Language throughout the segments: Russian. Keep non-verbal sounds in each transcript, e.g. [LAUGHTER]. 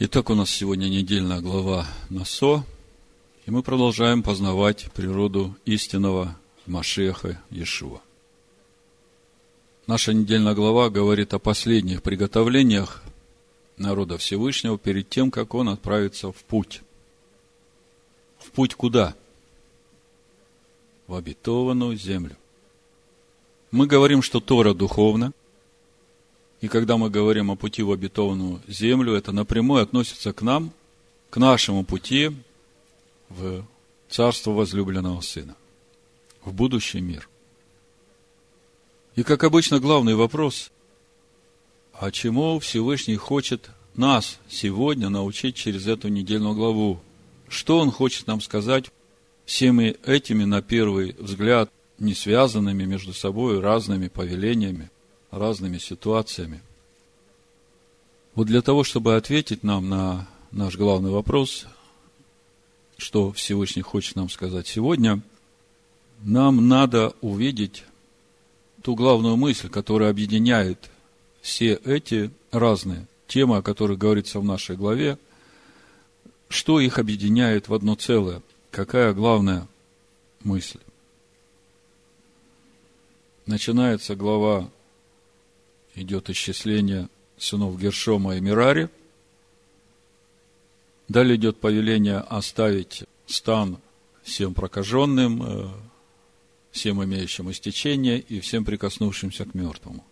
Итак, у нас сегодня недельная глава Насо, и мы продолжаем познавать природу истинного Машеха Иешуа. Наша недельная глава говорит о последних приготовлениях народа Всевышнего перед тем, как он отправится в путь. В путь куда? В обетованную землю. Мы говорим, что Тора духовна, и когда мы говорим о пути в обетованную землю, это напрямую относится к нам, к нашему пути в царство возлюбленного Сына, в будущий мир. И, как обычно, главный вопрос, а чему Всевышний хочет нас сегодня научить через эту недельную главу? Что Он хочет нам сказать всеми этими, на первый взгляд, не связанными между собой разными повелениями, разными ситуациями? Вот для того, чтобы ответить нам на наш главный вопрос, что Всевышний хочет нам сказать сегодня, нам надо увидеть ту главную мысль, которая объединяет все эти разные темы, о которых говорится в нашей главе, что их объединяет в одно целое, какая главная мысль. Начинается глава, идет исчисление сынов Гершома и Мирари – Далее идет повеление оставить стан всем прокаженным, э, всем имеющим истечение и всем прикоснувшимся к мертвому.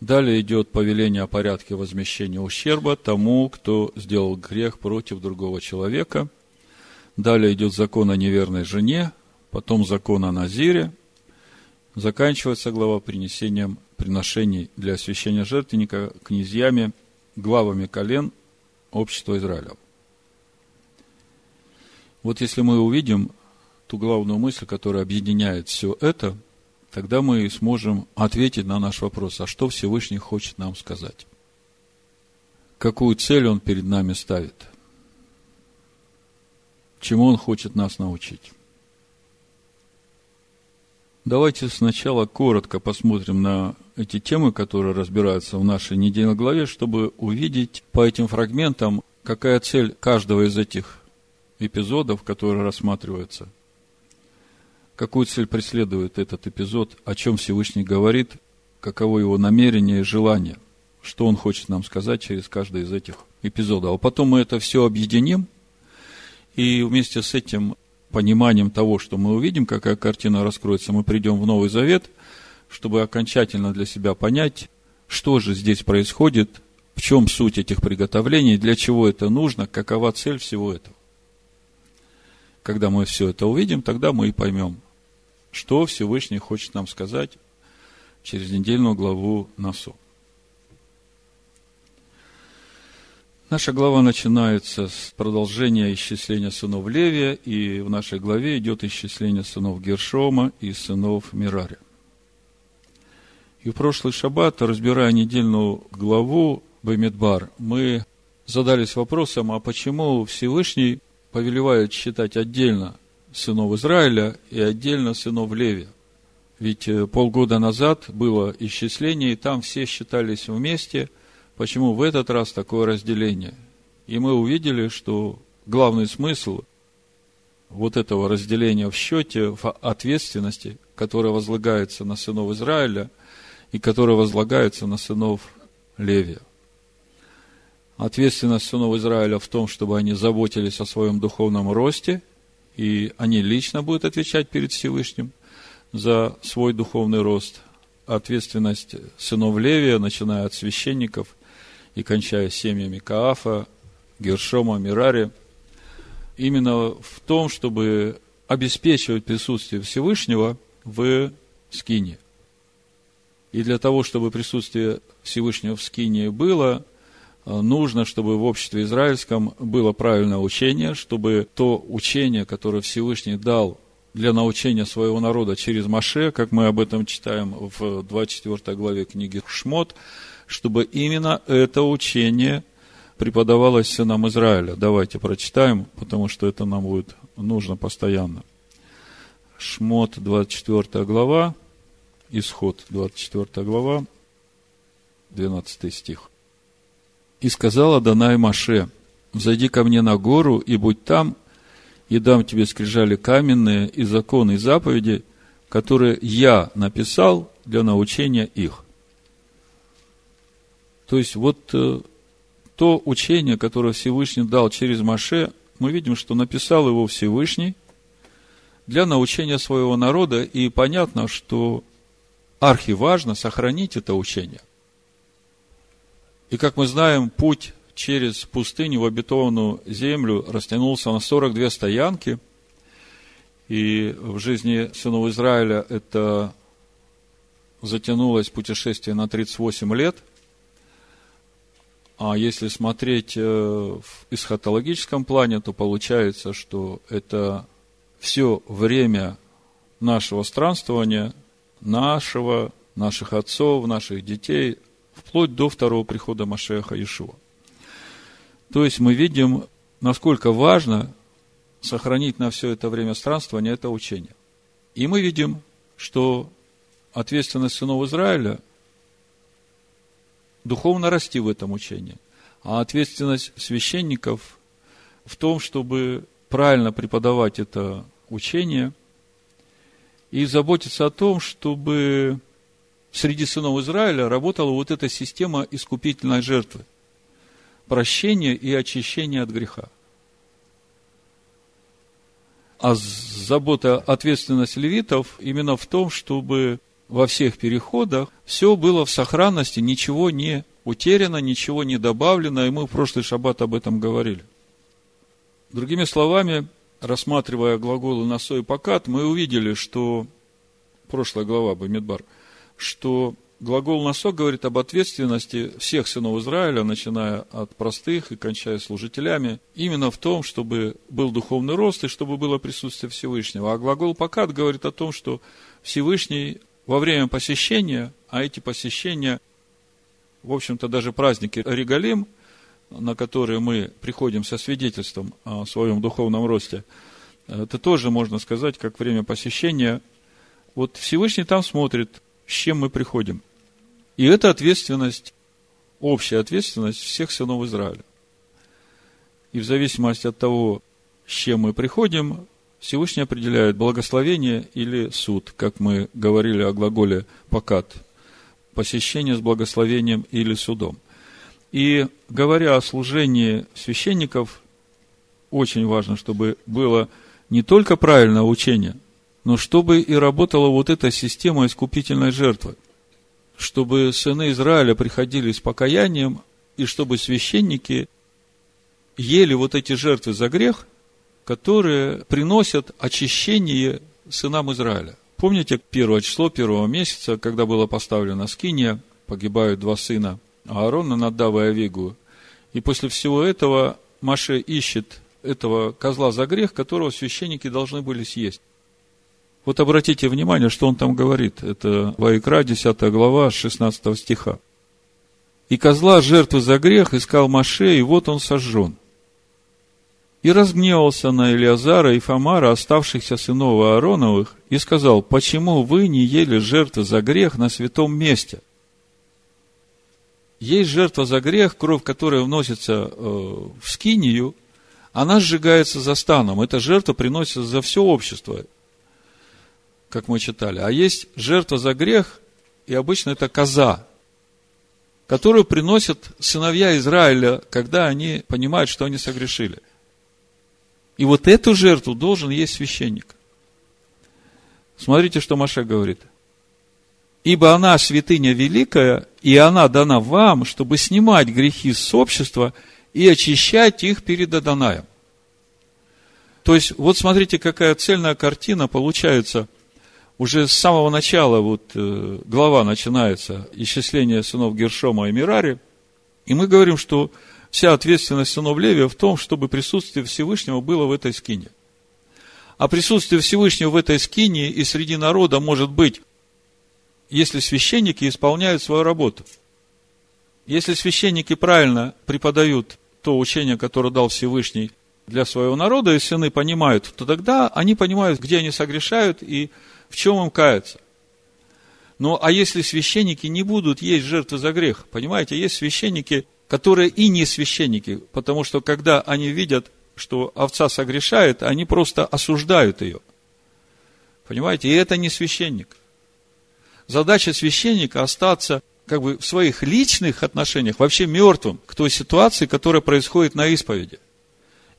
Далее идет повеление о порядке возмещения ущерба тому, кто сделал грех против другого человека. Далее идет закон о неверной жене, потом закон о Назире. Заканчивается глава принесением приношений для освящения жертвенника князьями, главами колен общества Израиля. Вот если мы увидим ту главную мысль, которая объединяет все это, тогда мы сможем ответить на наш вопрос, а что Всевышний хочет нам сказать? Какую цель Он перед нами ставит? Чему Он хочет нас научить? Давайте сначала коротко посмотрим на эти темы, которые разбираются в нашей недельной главе, чтобы увидеть по этим фрагментам, какая цель каждого из этих эпизодов, которые рассматриваются. Какую цель преследует этот эпизод, о чем Всевышний говорит, каково его намерение и желание, что он хочет нам сказать через каждый из этих эпизодов. А потом мы это все объединим, и вместе с этим пониманием того, что мы увидим, какая картина раскроется, мы придем в Новый Завет, чтобы окончательно для себя понять, что же здесь происходит, в чем суть этих приготовлений, для чего это нужно, какова цель всего этого. Когда мы все это увидим, тогда мы и поймем, что Всевышний хочет нам сказать через недельную главу Насо. Наша глава начинается с продолжения исчисления сынов Левия, и в нашей главе идет исчисление сынов Гершома и сынов Мирари. И в прошлый шаббат, разбирая недельную главу Бамидбар, мы задались вопросом, а почему Всевышний повелевает считать отдельно сынов Израиля и отдельно сынов Левия? Ведь э, полгода назад было исчисление, и там все считались вместе – почему в этот раз такое разделение. И мы увидели, что главный смысл вот этого разделения в счете, в ответственности, которая возлагается на сынов Израиля и которая возлагается на сынов Левия. Ответственность сынов Израиля в том, чтобы они заботились о своем духовном росте, и они лично будут отвечать перед Всевышним за свой духовный рост. Ответственность сынов Левия, начиная от священников и кончая семьями Каафа, Гершома, Мирари, именно в том, чтобы обеспечивать присутствие Всевышнего в Скине. И для того, чтобы присутствие Всевышнего в Скине было, нужно, чтобы в обществе израильском было правильное учение, чтобы то учение, которое Всевышний дал для научения своего народа через Маше, как мы об этом читаем в 24 главе книги Шмот, чтобы именно это учение преподавалось сынам Израиля. Давайте прочитаем, потому что это нам будет нужно постоянно. Шмот, 24 глава, Исход, 24 глава, 12 стих. И сказала Данай Маше, взойди ко мне на гору и будь там, и дам тебе скрижали каменные и законы и заповеди, которые я написал для научения их. То есть, вот э, то учение, которое Всевышний дал через Маше, мы видим, что написал его Всевышний для научения своего народа, и понятно, что архиважно сохранить это учение. И, как мы знаем, путь через пустыню в обетованную землю растянулся на 42 стоянки. И в жизни сынов Израиля это затянулось путешествие на 38 лет. А если смотреть э, в эсхатологическом плане, то получается, что это все время нашего странствования, нашего, наших отцов, наших детей, вплоть до второго прихода Машеха Иешуа. То есть мы видим, насколько важно сохранить на все это время странствования это учение. И мы видим, что ответственность сынов Израиля духовно расти в этом учении, а ответственность священников в том, чтобы правильно преподавать это учение и заботиться о том, чтобы среди сынов Израиля работала вот эта система искупительной жертвы прощения и очищения от греха. А забота, ответственность левитов именно в том, чтобы во всех переходах все было в сохранности, ничего не утеряно, ничего не добавлено, и мы в прошлый шаббат об этом говорили. Другими словами, рассматривая глаголы «насо» и «покат», мы увидели, что, прошлая глава Бамидбар, что Глагол «насок» говорит об ответственности всех сынов Израиля, начиная от простых и кончая служителями, именно в том, чтобы был духовный рост и чтобы было присутствие Всевышнего. А глагол «покат» говорит о том, что Всевышний во время посещения, а эти посещения, в общем-то, даже праздники Регалим, на которые мы приходим со свидетельством о своем духовном росте, это тоже можно сказать, как время посещения. Вот Всевышний там смотрит, с чем мы приходим – и это ответственность, общая ответственность всех сынов Израиля. И в зависимости от того, с чем мы приходим, Всевышний определяет благословение или суд, как мы говорили о глаголе «покат», посещение с благословением или судом. И говоря о служении священников, очень важно, чтобы было не только правильное учение, но чтобы и работала вот эта система искупительной жертвы чтобы сыны Израиля приходили с покаянием, и чтобы священники ели вот эти жертвы за грех, которые приносят очищение сынам Израиля. Помните первое число первого месяца, когда было поставлено скиния, погибают два сына Аарона, Надава и Авигу. И после всего этого Маше ищет этого козла за грех, которого священники должны были съесть. Вот обратите внимание, что он там говорит. Это Ваикра, 10 глава, 16 стиха. «И козла жертвы за грех искал Маше, и вот он сожжен. И разгневался на Илиазара и Фомара, оставшихся сынов Аароновых, и сказал, почему вы не ели жертвы за грех на святом месте? Есть жертва за грех, кровь которая вносится э, в скинию, она сжигается за станом. Эта жертва приносится за все общество как мы читали. А есть жертва за грех, и обычно это коза, которую приносят сыновья Израиля, когда они понимают, что они согрешили. И вот эту жертву должен есть священник. Смотрите, что Маша говорит. Ибо она святыня великая, и она дана вам, чтобы снимать грехи с общества и очищать их перед Адонаем. То есть, вот смотрите, какая цельная картина получается уже с самого начала вот э, глава начинается, исчисление сынов Гершома и Мирари, и мы говорим, что вся ответственность сынов Левия в том, чтобы присутствие Всевышнего было в этой скине. А присутствие Всевышнего в этой скине и среди народа может быть, если священники исполняют свою работу. Если священники правильно преподают то учение, которое дал Всевышний для своего народа, и сыны понимают, то тогда они понимают, где они согрешают, и в чем им каяться? Ну, а если священники не будут есть жертвы за грех? Понимаете, есть священники, которые и не священники, потому что когда они видят, что овца согрешает, они просто осуждают ее. Понимаете? И это не священник. Задача священника остаться как бы в своих личных отношениях вообще мертвым к той ситуации, которая происходит на исповеди.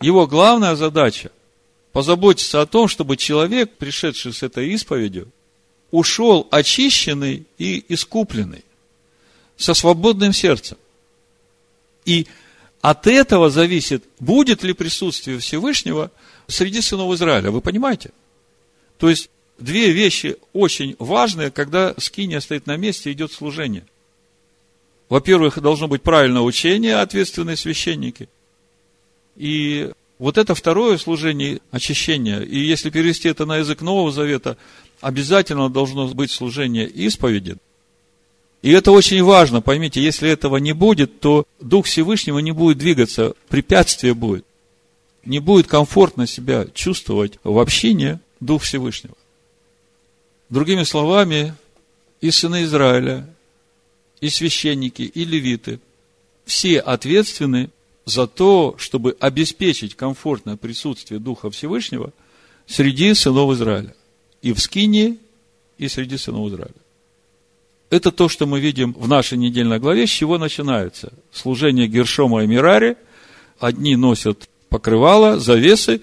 Его главная задача – позаботиться о том, чтобы человек, пришедший с этой исповедью, ушел очищенный и искупленный, со свободным сердцем. И от этого зависит, будет ли присутствие Всевышнего среди сынов Израиля. Вы понимаете? То есть, две вещи очень важные, когда скиния стоит на месте идет служение. Во-первых, должно быть правильное учение, ответственные священники. И вот это второе служение очищения. И если перевести это на язык Нового Завета, обязательно должно быть служение исповеди. И это очень важно, поймите, если этого не будет, то Дух Всевышнего не будет двигаться, препятствие будет. Не будет комфортно себя чувствовать в общине Дух Всевышнего. Другими словами, и сыны Израиля, и священники, и левиты, все ответственны за то, чтобы обеспечить комфортное присутствие Духа Всевышнего среди сынов Израиля. И в Скинии, и среди сынов Израиля. Это то, что мы видим в нашей недельной главе, с чего начинается. Служение Гершома и Мирари. Одни носят покрывала, завесы,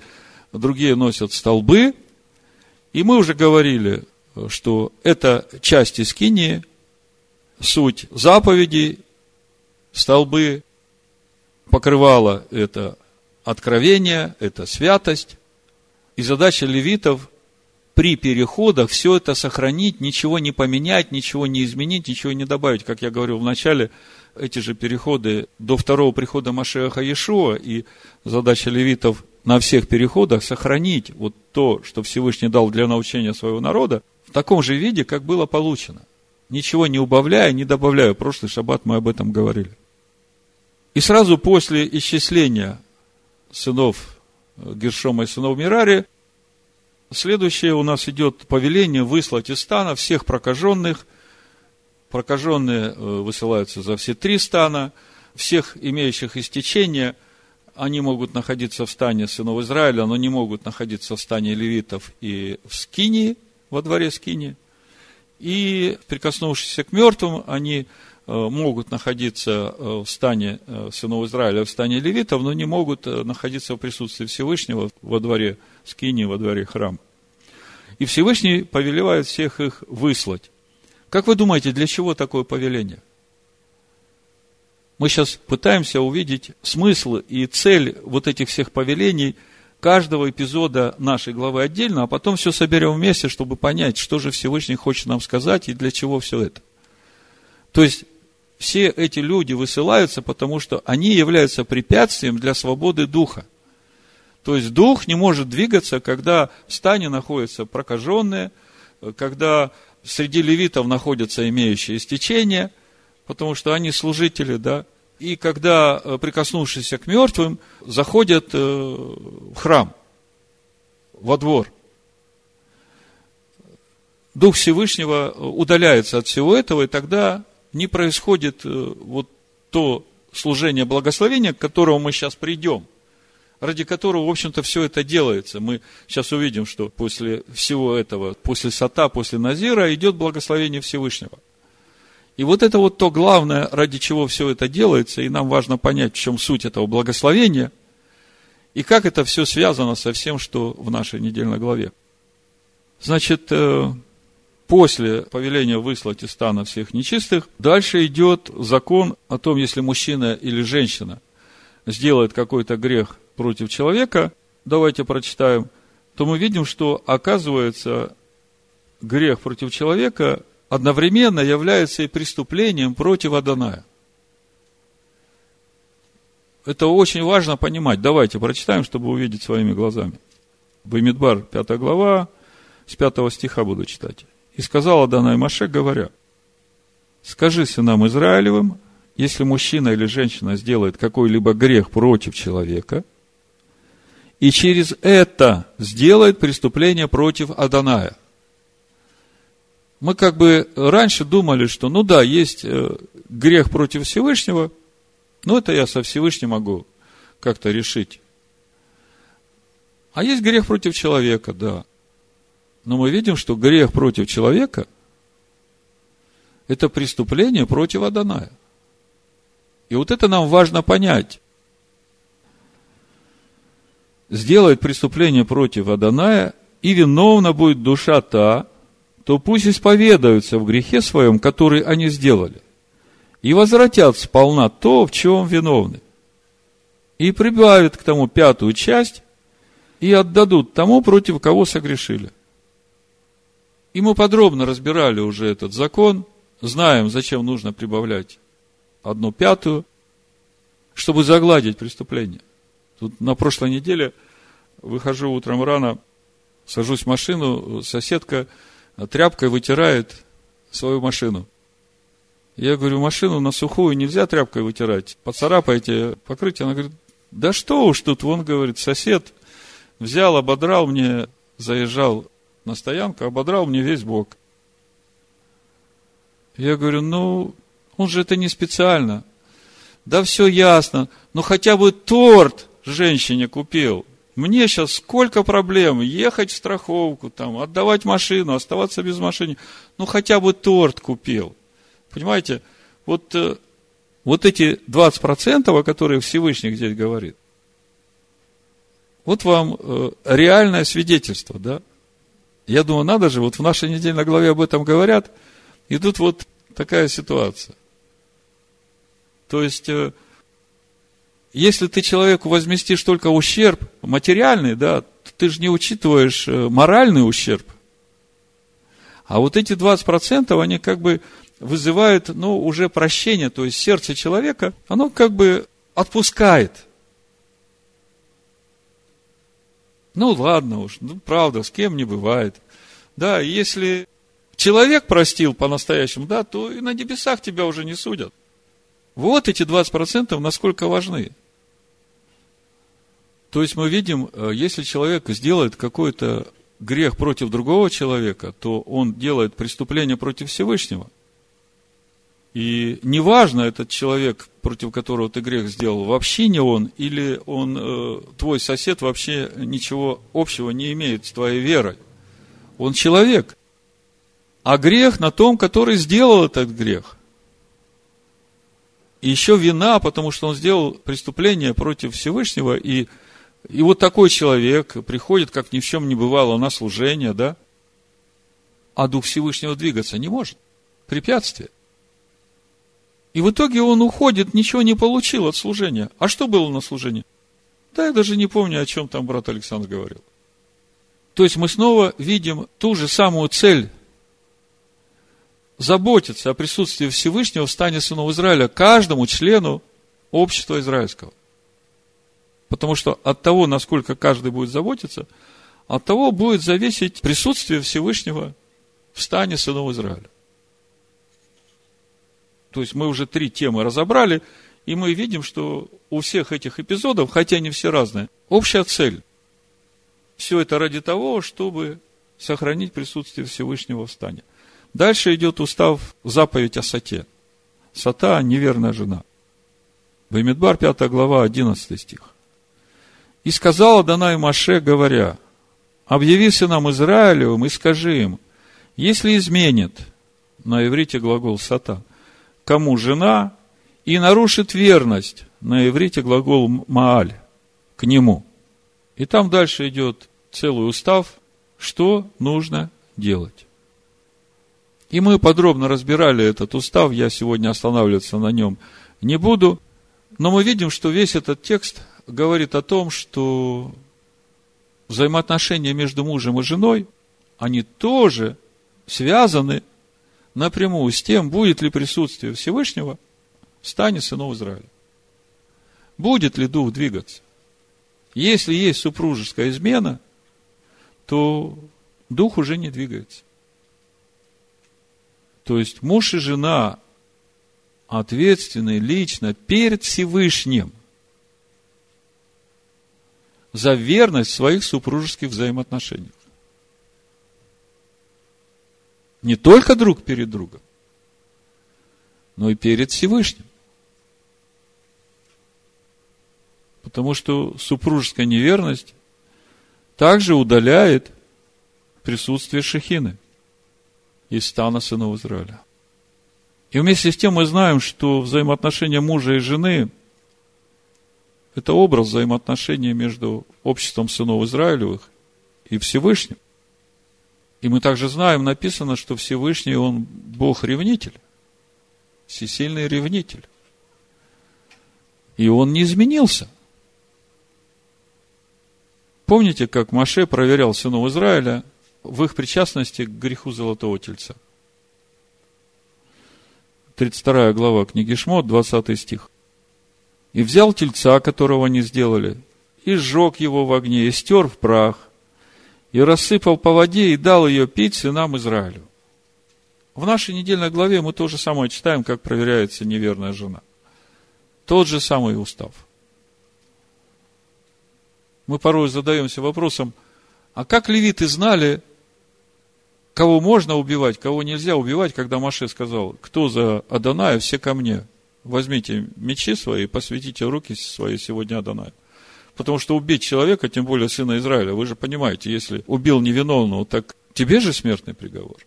другие носят столбы. И мы уже говорили, что это части скинии, суть заповедей, столбы, покрывало – это откровение, это святость. И задача левитов при переходах все это сохранить, ничего не поменять, ничего не изменить, ничего не добавить. Как я говорил в начале, эти же переходы до второго прихода Машеха Иешуа, и задача левитов на всех переходах сохранить вот то, что Всевышний дал для научения своего народа, в таком же виде, как было получено. Ничего не убавляя, не добавляя. Прошлый шаббат мы об этом говорили. И сразу после исчисления сынов Гершома и сынов Мирари, следующее у нас идет повеление выслать из стана всех прокаженных. Прокаженные э, высылаются за все три стана. Всех имеющих истечение, они могут находиться в стане сынов Израиля, но не могут находиться в стане левитов и в Скинии, во дворе Скинии. И, прикоснувшись к мертвым, они Э, могут находиться э, в стане сынов Израиля, в стане левитов, но не могут находиться в присутствии Всевышнего во дворе скини, во дворе храма. И Всевышний повелевает всех их выслать. Как вы думаете, для чего такое повеление? Мы сейчас пытаемся увидеть смысл и цель вот этих всех повелений каждого эпизода нашей главы отдельно, а потом все соберем вместе, чтобы понять, что же Всевышний хочет нам сказать и для чего все это. То есть, все эти люди высылаются, потому что они являются препятствием для свободы духа. То есть дух не может двигаться, когда в стане находятся прокаженные, когда среди левитов находятся имеющие истечения, потому что они служители, да, и когда, э, прикоснувшись к мертвым, заходят э, в храм, во двор. Дух Всевышнего удаляется от всего этого, и тогда не происходит э, вот то служение благословения, к которому мы сейчас придем, ради которого, в общем-то, все это делается. Мы сейчас увидим, что после всего этого, после Сата, после Назира идет благословение Всевышнего. И вот это вот то главное, ради чего все это делается, и нам важно понять, в чем суть этого благословения, и как это все связано со всем, что в нашей недельной главе. Значит, э, после повеления выслать из стана всех нечистых, дальше идет закон о том, если мужчина или женщина сделает какой-то грех против человека, давайте прочитаем, то мы видим, что оказывается грех против человека одновременно является и преступлением против Аданая. Это очень важно понимать. Давайте прочитаем, чтобы увидеть своими глазами. Баймидбар, 5 глава, с 5 стиха буду читать. И сказал Адонай Маше, говоря, скажи сынам Израилевым, если мужчина или женщина сделает какой-либо грех против человека, и через это сделает преступление против Аданая. Мы как бы раньше думали, что, ну да, есть э, грех против Всевышнего, Ну, это я со Всевышним могу как-то решить. А есть грех против человека, да. Но мы видим, что грех против человека – это преступление против Аданая. И вот это нам важно понять. Сделает преступление против Аданая, и виновна будет душа та, то пусть исповедаются в грехе своем, который они сделали, и возвратят сполна то, в чем виновны, и прибавят к тому пятую часть, и отдадут тому, против кого согрешили. И мы подробно разбирали уже этот закон, знаем, зачем нужно прибавлять одну пятую, чтобы загладить преступление. Тут на прошлой неделе выхожу утром рано, сажусь в машину, соседка тряпкой вытирает свою машину. Я говорю, машину на сухую нельзя тряпкой вытирать, поцарапайте покрытие. Она говорит, да что уж тут, вон, говорит, сосед взял, ободрал мне, заезжал на стоянку, ободрал мне весь бок. Я говорю, ну, он же это не специально. Да все ясно, ну хотя бы торт женщине купил. Мне сейчас сколько проблем, ехать в страховку, там, отдавать машину, оставаться без машины. Ну, хотя бы торт купил. Понимаете, вот, э, вот эти 20%, о которых Всевышний здесь говорит, вот вам э, реальное свидетельство, да? Я думаю, надо же, вот в нашей недельной главе об этом говорят, и тут вот такая ситуация. То есть, э, если ты человеку возместишь только ущерб материальный, да, ты же не учитываешь э, моральный ущерб. А вот эти 20%, они как бы вызывают, ну, уже прощение, то есть сердце человека, оно как бы отпускает. Ну, ладно уж, ну, правда, с кем не бывает. Да, если человек простил по-настоящему, да, то и на небесах тебя уже не судят. Вот эти 20% насколько важны. То есть мы видим, э, если человек сделает какой-то грех против другого человека, то он делает преступление против Всевышнего. И неважно, этот человек, против которого ты грех сделал, вообще не он, или он, э, твой сосед, вообще ничего общего не имеет с твоей верой. Он человек. А грех на том, который сделал этот грех. И еще вина, потому что он сделал преступление против Всевышнего, и и вот такой человек приходит, как ни в чем не бывало, на служение, да? А Дух Всевышнего двигаться не может. Препятствие. И в итоге он уходит, ничего не получил от служения. А что было на служении? Да я даже не помню, о чем там брат Александр говорил. То есть мы снова видим ту же самую цель заботиться о присутствии Всевышнего в стане сынов Израиля каждому члену общества израильского. Потому что от того, насколько каждый будет заботиться, от того будет зависеть присутствие Всевышнего в стане сынов Израиля. То есть мы уже три темы разобрали, и мы видим, что у всех этих эпизодов, хотя они все разные, общая цель. Все это ради того, чтобы сохранить присутствие Всевышнего в стане. Дальше идет устав, заповедь о Сате. Сата – неверная жена. Баймидбар, 5 глава, 11 стих. И сказала Данай Маше, говоря, объявися нам Израилевым и скажи им, если изменит, на иврите глагол сата, кому жена, и нарушит верность, на иврите глагол мааль, к нему. И там дальше идет целый устав, что нужно делать. И мы подробно разбирали этот устав, я сегодня останавливаться на нем не буду, но мы видим, что весь этот текст говорит о том, что взаимоотношения между мужем и женой, они тоже связаны напрямую с тем, будет ли присутствие Всевышнего в стане сынов Израиля. Будет ли дух двигаться? Если есть супружеская измена, то дух уже не двигается. То есть муж и жена ответственны лично перед Всевышним – за верность в своих супружеских взаимоотношениях. Не только друг перед другом, но и перед Всевышним. Потому что супружеская неверность также удаляет присутствие Шехины из стана сынов Израиля. И вместе с тем мы знаем, что взаимоотношения мужа и жены – это образ взаимоотношений между обществом сынов Израилевых и Всевышним. И мы также знаем, написано, что Всевышний, Он Бог-ревнитель, всесильный ревнитель. И Он не изменился. Помните, как Маше проверял сынов Израиля в их причастности к греху Золотого Тельца? 32 глава книги Шмот, 20 стих. «И взял тельца, которого они сделали, и сжег его в огне, и стер в прах, и рассыпал по воде, и дал ее пить сынам Израилю». В нашей недельной главе мы то же самое читаем, как проверяется неверная жена. Тот же самый устав. Мы порой задаемся вопросом, а как левиты знали, кого можно убивать, кого нельзя убивать, когда Маше сказал, кто за Аданая, все ко мне. Возьмите мечи свои и посвятите руки свои сегодня Адонаю. Потому что убить человека, тем более сына Израиля, вы же понимаете, если убил невиновного, так тебе же смертный приговор.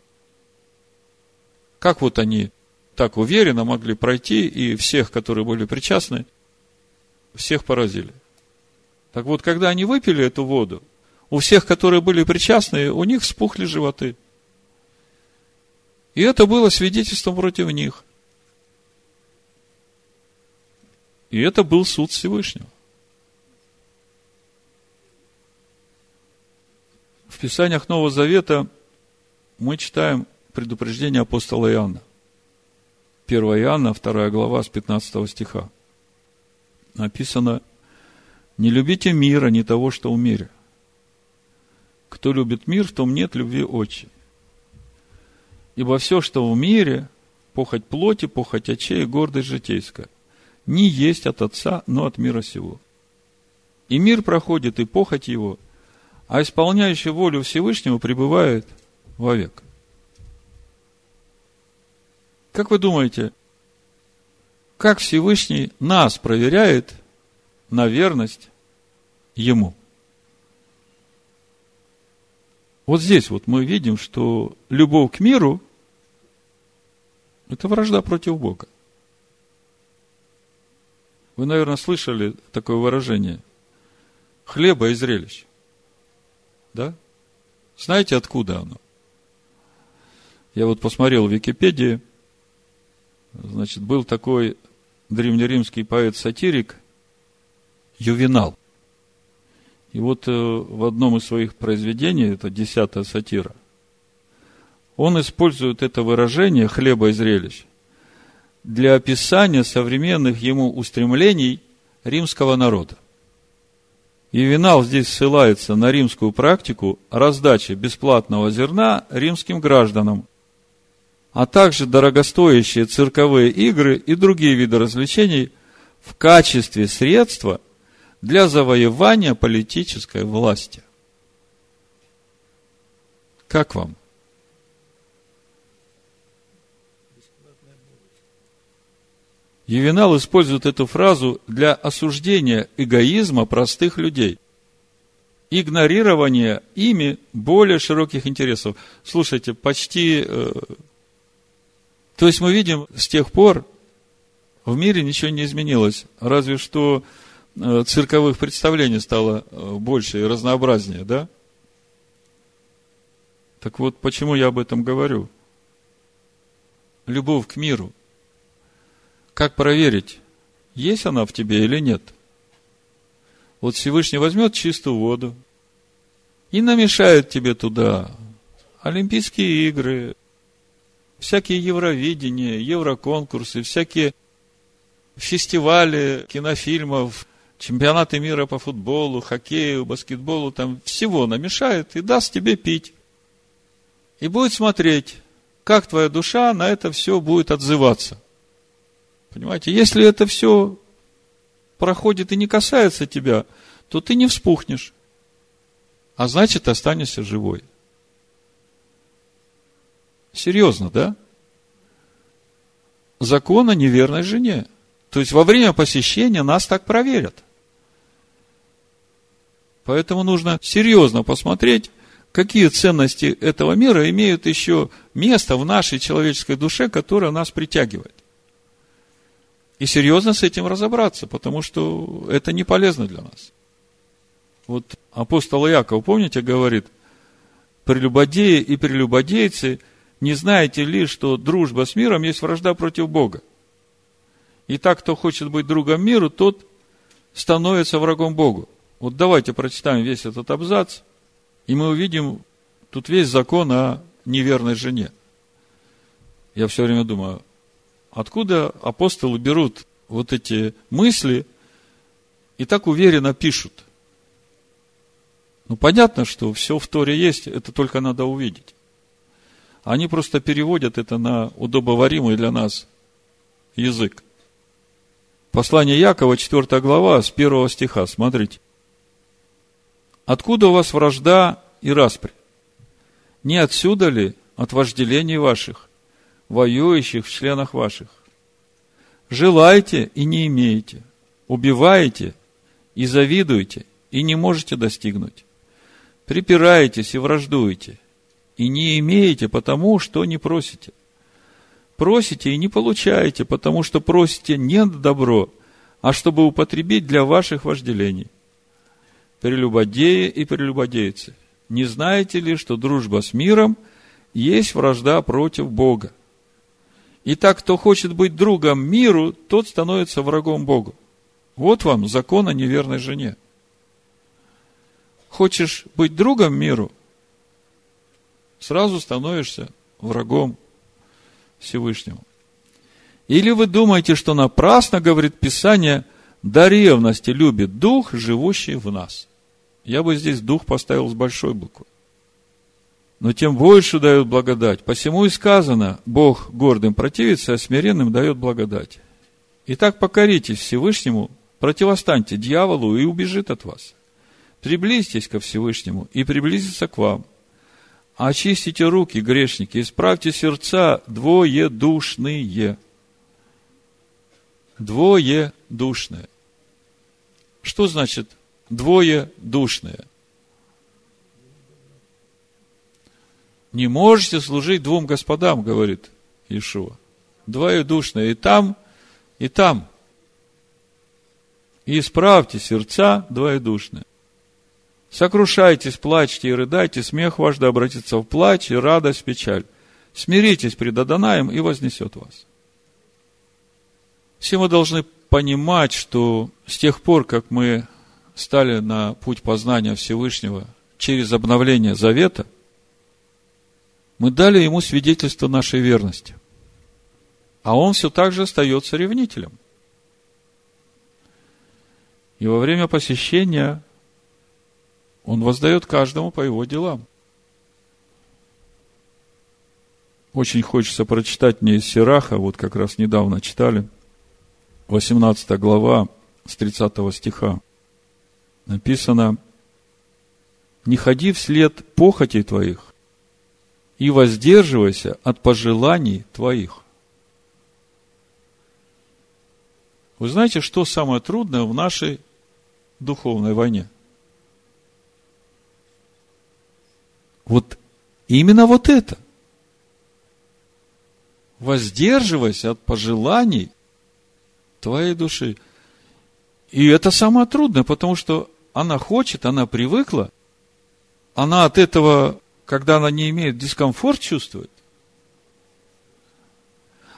Как вот они так уверенно могли пройти и всех, которые были причастны, всех поразили. Так вот, когда они выпили эту воду, у всех, которые были причастны, у них вспухли животы. И это было свидетельством против них. И это был суд Всевышнего. В Писаниях Нового Завета мы читаем предупреждение апостола Иоанна. 1 Иоанна, 2 глава, с 15 стиха. Написано, «Не любите мира, не того, что в мире. Кто любит мир, в том нет любви отчи. Ибо все, что в мире, похоть плоти, похоть очей, гордость житейская, не есть от Отца, но от мира сего. И мир проходит, и похоть его, а исполняющий волю Всевышнего пребывает вовек. Как вы думаете, как Всевышний нас проверяет на верность Ему? Вот здесь вот мы видим, что любовь к миру – это вражда против Бога. Вы, наверное, слышали такое выражение – хлеба и зрелищ. Да? Знаете, откуда оно? Я вот посмотрел в Википедии – Значит, был такой древнеримский поэт-сатирик Ювенал. И вот э, в одном из своих произведений, это десятая сатира, он использует это выражение «хлеба и зрелищ» для описания современных ему устремлений римского народа. Ювенал здесь ссылается на римскую практику раздачи бесплатного зерна римским гражданам а также дорогостоящие цирковые игры и другие виды развлечений в качестве средства для завоевания политической власти. Как вам? Ювенал использует эту фразу для осуждения эгоизма простых людей, игнорирования ими более широких интересов. Слушайте, почти э, то есть мы видим, с тех пор в мире ничего не изменилось, разве что э, цирковых представлений стало э, больше и разнообразнее, да? Так вот, почему я об этом говорю? Любовь к миру. Как проверить, есть она в тебе или нет? Вот Всевышний возьмет чистую воду и намешает тебе туда Олимпийские игры, всякие Евровидения, Евроконкурсы, всякие фестивали кинофильмов, чемпионаты мира по футболу, хоккею, баскетболу, там всего намешает и даст тебе пить. И будет смотреть, как твоя душа на это все будет отзываться. Понимаете, если это все проходит и не касается тебя, то ты не вспухнешь. А значит, останешься живой. Серьезно, да? Закон о неверной жене. То есть во время посещения нас так проверят. Поэтому нужно серьезно посмотреть, какие ценности этого мира имеют еще место в нашей человеческой душе, которое нас притягивает. И серьезно с этим разобраться, потому что это не полезно для нас. Вот апостол Яков, помните, говорит, прелюбодеи и прелюбодейцы, не знаете ли, что дружба с миром есть вражда против Бога? И так, кто хочет быть другом миру, тот становится врагом Богу. Вот давайте прочитаем весь этот абзац, и мы увидим тут весь закон о неверной жене. Я все время думаю, откуда апостолы берут вот эти мысли и так уверенно пишут. Ну, понятно, что все в Торе есть, это только надо увидеть. Они просто переводят это на удобоваримый для нас язык. Послание Якова, 4 глава, с 1 стиха, смотрите. Откуда у вас вражда и распри? Не отсюда ли от вожделений ваших, воюющих в членах ваших? Желаете и не имеете, убиваете и завидуете, и не можете достигнуть. Припираетесь и враждуете, и не имеете потому, что не просите. Просите и не получаете, потому что просите не добро, а чтобы употребить для ваших вожделений прелюбодеи и прелюбодейцы, не знаете ли, что дружба с миром есть вражда против Бога? Итак, кто хочет быть другом миру, тот становится врагом Богу. Вот вам закон о неверной жене. Хочешь быть другом миру, сразу становишься врагом Всевышнему. Или вы думаете, что напрасно, говорит Писание, до ревности любит Дух, живущий в нас – я бы здесь дух поставил с большой буквы. Но тем больше дает благодать. Посему и сказано, Бог гордым противится, а смиренным дает благодать. Итак, покоритесь Всевышнему, противостаньте дьяволу и убежит от вас. Приблизьтесь ко Всевышнему и приблизится к вам. Очистите руки, грешники, исправьте сердца двоедушные. Двоедушные. Что значит двое Не можете служить двум господам, говорит Ишуа. Двоедушные и там, и там. И исправьте сердца двоедушные. Сокрушайтесь, плачьте и рыдайте, смех ваш да обратится в плач и радость печаль. Смиритесь пред Адонаем и вознесет вас. Все мы должны понимать, что с тех пор, как мы стали на путь познания Всевышнего через обновление завета, мы дали ему свидетельство нашей верности. А он все так же остается ревнителем. И во время посещения он воздает каждому по его делам. Очень хочется прочитать мне из Сираха, вот как раз недавно читали, 18 глава с 30 стиха написано, не ходи вслед похотей твоих и воздерживайся от пожеланий твоих. Вы знаете, что самое трудное в нашей духовной войне? Вот именно вот это. Воздерживайся от пожеланий твоей души. И это самое трудное, потому что она хочет, она привыкла, она от этого, когда она не имеет дискомфорт, чувствует.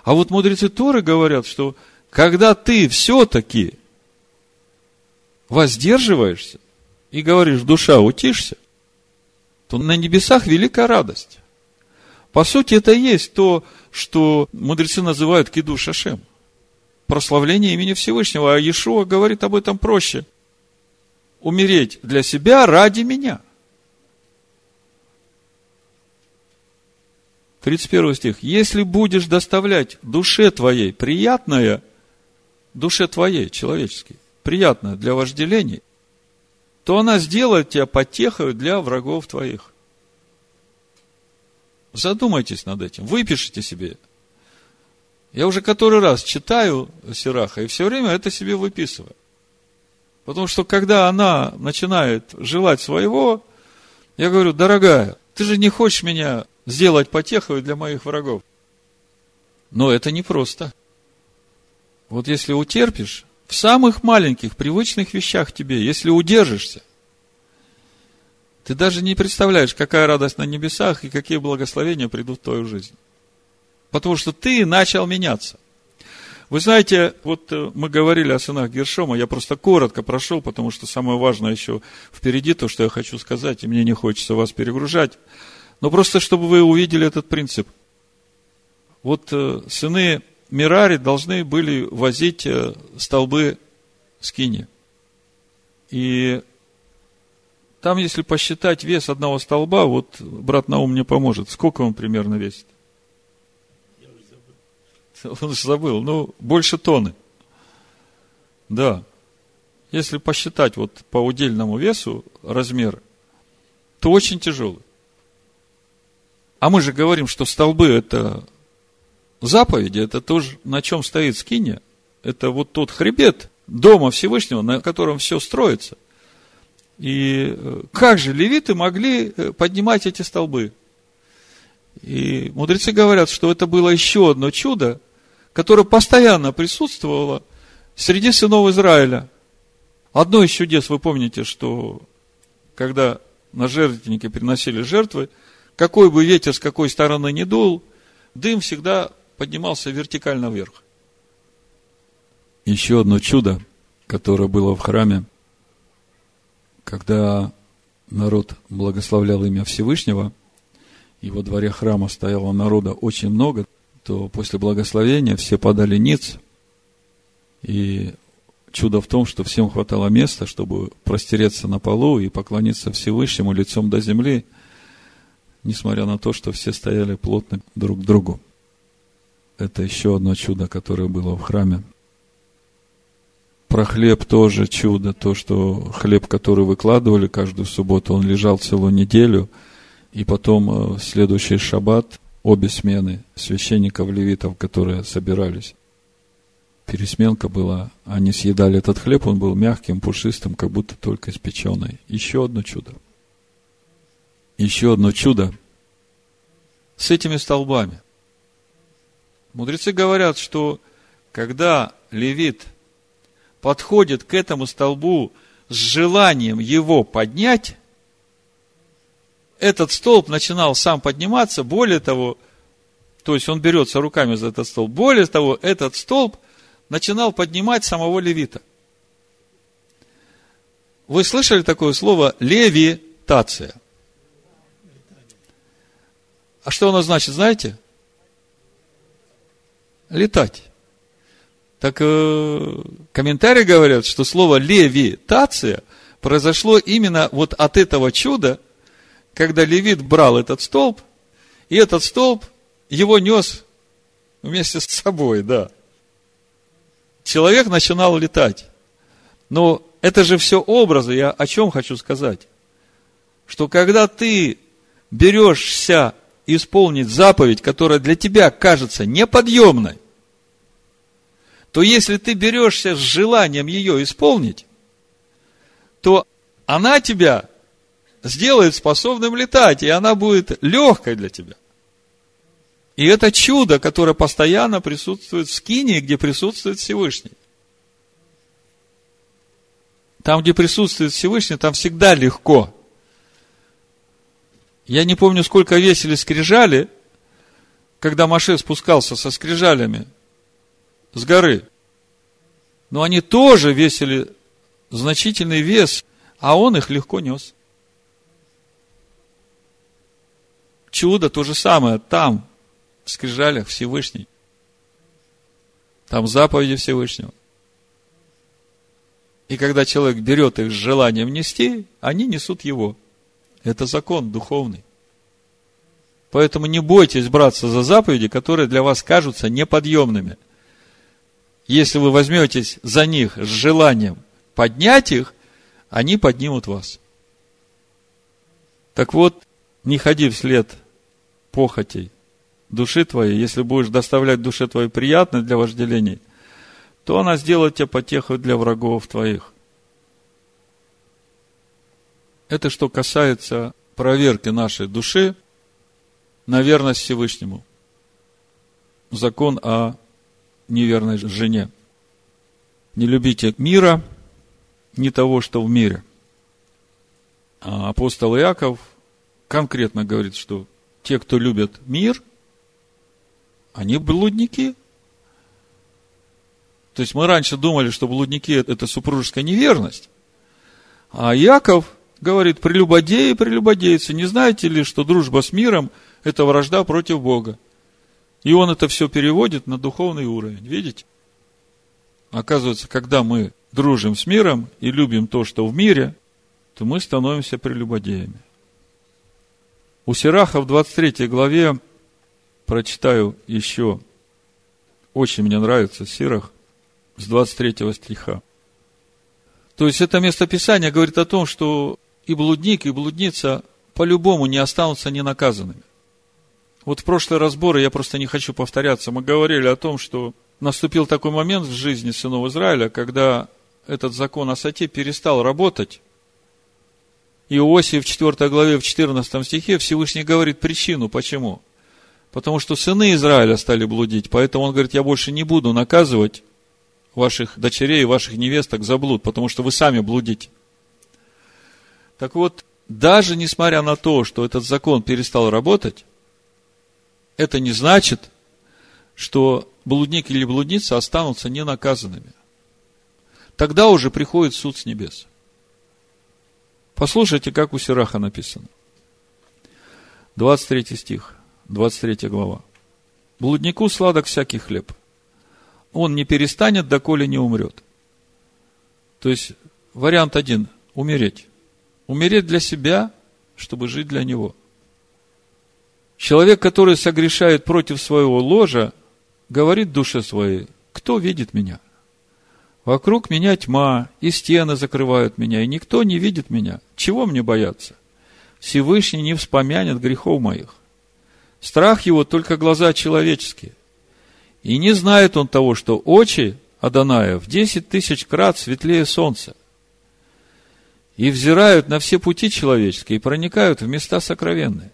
А вот мудрецы Торы говорят, что когда ты все-таки воздерживаешься и говоришь, душа, утишься, то на небесах великая радость. По сути, это и есть то, что мудрецы называют киду шашем. Прославление имени Всевышнего. А Иешуа говорит об этом проще – умереть для себя ради меня. 31 стих. Если будешь доставлять душе твоей приятное, душе твоей, человеческой, приятное для вожделений, то она сделает тебя потехой для врагов твоих. Задумайтесь над этим, выпишите себе. Я уже который раз читаю Сираха и все время это себе выписываю. Потому что когда она начинает желать своего, я говорю, дорогая, ты же не хочешь меня сделать потехой для моих врагов. Но это непросто. Вот если утерпишь, в самых маленьких, привычных вещах тебе, если удержишься, ты даже не представляешь, какая радость на небесах и какие благословения придут в твою жизнь. Потому что ты начал меняться. Вы знаете, вот э, мы говорили о сынах Гершома, я просто коротко прошел, потому что самое важное еще впереди, то, что я хочу сказать, и мне не хочется вас перегружать. Но просто, чтобы вы увидели этот принцип. Вот э, сыны Мирари должны были возить э, столбы скини. И там, если посчитать вес одного столба, вот брат Наум мне поможет, сколько он примерно весит? [LAUGHS] Он же забыл. Ну, больше тонны. Да. Если посчитать вот по удельному весу размер, то очень тяжелый. А мы же говорим, что столбы это заповеди, это тоже, на чем стоит скиния. Это вот тот хребет Дома Всевышнего, на котором все строится. И э, как же левиты могли э, поднимать эти столбы? И мудрецы говорят, что это было еще одно чудо, которая постоянно присутствовала среди сынов Израиля. Одно из чудес, вы помните, что когда на жертвеннике приносили жертвы, какой бы ветер с какой стороны ни дул, дым всегда поднимался вертикально вверх. Еще одно чудо, которое было в храме, когда народ благословлял имя Всевышнего, и во дворе храма стояло народа очень много, то после благословения все подали ниц, и чудо в том, что всем хватало места, чтобы простереться на полу и поклониться Всевышнему лицом до земли, несмотря на то, что все стояли плотно друг к другу. Это еще одно чудо, которое было в храме. Про хлеб тоже чудо, то, что хлеб, который выкладывали каждую субботу, он лежал целую неделю, и потом э, в следующий шаббат обе смены священников, левитов, которые собирались. Пересменка была, они съедали этот хлеб, он был мягким, пушистым, как будто только испеченный. Еще одно чудо. Еще одно чудо с этими столбами. Мудрецы говорят, что когда левит подходит к этому столбу с желанием его поднять, этот столб начинал сам подниматься, более того, то есть он берется руками за этот столб, более того, этот столб начинал поднимать самого левита. Вы слышали такое слово левитация? А что оно значит, знаете? Летать. Так э, комментарии говорят, что слово левитация произошло именно вот от этого чуда, когда левит брал этот столб, и этот столб его нес вместе с собой, да. Человек начинал летать. Но это же все образы. Я о чем хочу сказать? Что когда ты берешься исполнить заповедь, которая для тебя кажется неподъемной, то если ты берешься с желанием ее исполнить, то она тебя сделает способным летать, и она будет легкой для тебя. И это чудо, которое постоянно присутствует в скине, где присутствует Всевышний. Там, где присутствует Всевышний, там всегда легко. Я не помню, сколько весили скрижали, когда Маше спускался со скрижалями с горы. Но они тоже весили значительный вес, а он их легко нес. Чудо то же самое там, в скрижалях Всевышний. Там заповеди Всевышнего. И когда человек берет их с желанием нести, они несут его. Это закон духовный. Поэтому не бойтесь браться за заповеди, которые для вас кажутся неподъемными. Если вы возьметесь за них с желанием поднять их, они поднимут вас. Так вот, не ходи вслед похотей души твоей, если будешь доставлять душе твоей приятное для вожделений, то она сделает тебя потехой для врагов твоих. Это что касается проверки нашей души на верность Всевышнему. Закон о неверной жене. Не любите мира, не того, что в мире. А апостол Иаков конкретно говорит, что те, кто любят мир, они блудники. То есть мы раньше думали, что блудники – это супружеская неверность. А Яков говорит, прелюбодеи, прелюбодейцы, не знаете ли, что дружба с миром – это вражда против Бога? И он это все переводит на духовный уровень. Видите? Оказывается, когда мы дружим с миром и любим то, что в мире, то мы становимся прелюбодеями. У Сираха в 23 главе прочитаю еще, очень мне нравится Сирах, с 23 стиха. То есть это местописание говорит о том, что и блудник, и блудница по-любому не останутся ненаказанными. Вот в прошлые разборы, я просто не хочу повторяться, мы говорили о том, что наступил такой момент в жизни сынов Израиля, когда этот закон о сате перестал работать. И Иосиф в 4 главе, в 14 стихе Всевышний говорит причину, почему. Потому что сыны Израиля стали блудить, поэтому он говорит, я больше не буду наказывать ваших дочерей, ваших невесток за блуд, потому что вы сами блудите. Так вот, даже несмотря на то, что этот закон перестал работать, это не значит, что блудник или блудница останутся ненаказанными. Тогда уже приходит суд с небес. Послушайте, как у Сираха написано. 23 стих, 23 глава. Блуднику сладок всякий хлеб. Он не перестанет, доколе не умрет. То есть, вариант один – умереть. Умереть для себя, чтобы жить для него. Человек, который согрешает против своего ложа, говорит душе своей, кто видит меня? Вокруг меня тьма, и стены закрывают меня, и никто не видит меня. Чего мне бояться? Всевышний не вспомянет грехов моих. Страх его только глаза человеческие. И не знает он того, что очи Аданая в десять тысяч крат светлее солнца. И взирают на все пути человеческие и проникают в места сокровенные.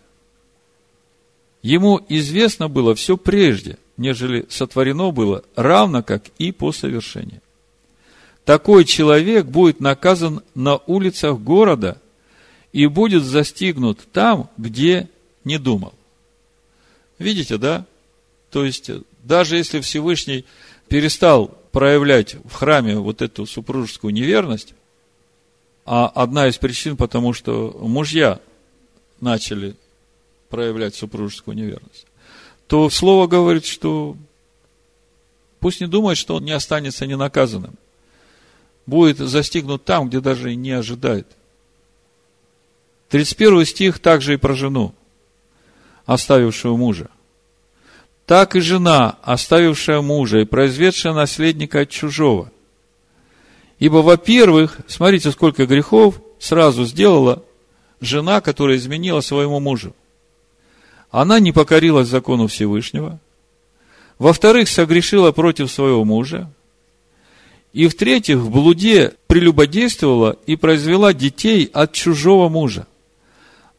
Ему известно было все прежде, нежели сотворено было, равно как и по совершении. Такой человек будет наказан на улицах города и будет застигнут там, где не думал. Видите, да? То есть, даже если Всевышний перестал проявлять в храме вот эту супружескую неверность, а одна из причин, потому что мужья начали проявлять супружескую неверность, то Слово говорит, что пусть не думает, что он не останется ненаказанным. Будет застигнут там, где даже и не ожидает. 31 стих также и про жену, оставившую мужа. Так и жена, оставившая мужа и произведшая наследника от чужого. Ибо, во-первых, смотрите, сколько грехов сразу сделала жена, которая изменила своему мужу. Она не покорилась закону Всевышнего. Во-вторых, согрешила против своего мужа. И в-третьих, в блуде прелюбодействовала и произвела детей от чужого мужа.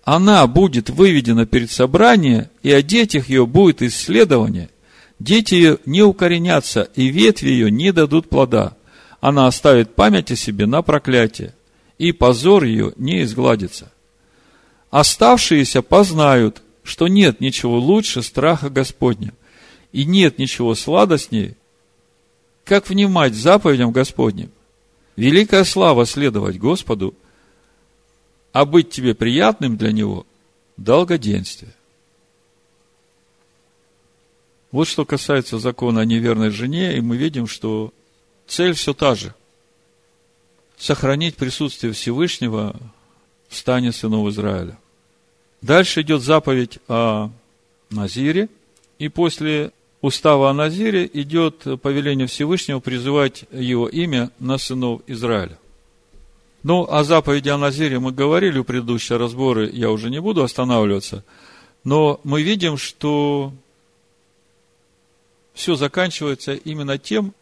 Она будет выведена перед собранием, и о детях ее будет исследование. Дети ее не укоренятся, и ветви ее не дадут плода. Она оставит память о себе на проклятие, и позор ее не изгладится. Оставшиеся познают, что нет ничего лучше страха Господня, и нет ничего сладостнее, как внимать заповедям Господним. Великая слава следовать Господу, а быть тебе приятным для Него – долгоденствие. Вот что касается закона о неверной жене, и мы видим, что цель все та же – сохранить присутствие Всевышнего в стане сынов Израиля. Дальше идет заповедь о Назире, и после устава о Назире идет повеление Всевышнего призывать его имя на сынов Израиля. Ну, о заповеди о Назире мы говорили в предыдущие разборы, я уже не буду останавливаться, но мы видим, что все заканчивается именно тем,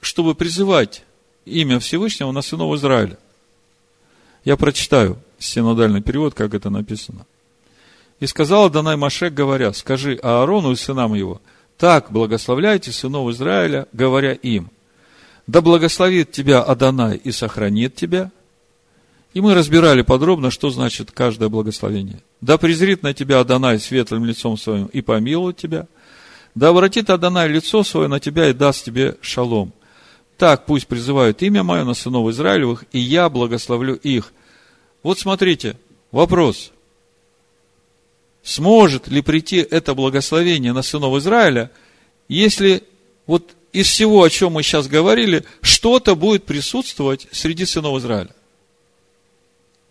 чтобы призывать имя Всевышнего на сынов Израиля. Я прочитаю синодальный перевод, как это написано. И сказал Адонай Маше, говоря, скажи Аарону и сынам его, так благословляйте сынов Израиля, говоря им, да благословит тебя Адонай и сохранит тебя. И мы разбирали подробно, что значит каждое благословение. Да презрит на тебя Адонай светлым лицом своим и помилует тебя. Да обратит Адонай лицо свое на тебя и даст тебе шалом. Так пусть призывают имя мое на сынов Израилевых, и я благословлю их. Вот смотрите, вопрос. Сможет ли прийти это благословение на сынов Израиля, если вот из всего, о чем мы сейчас говорили, что-то будет присутствовать среди сынов Израиля?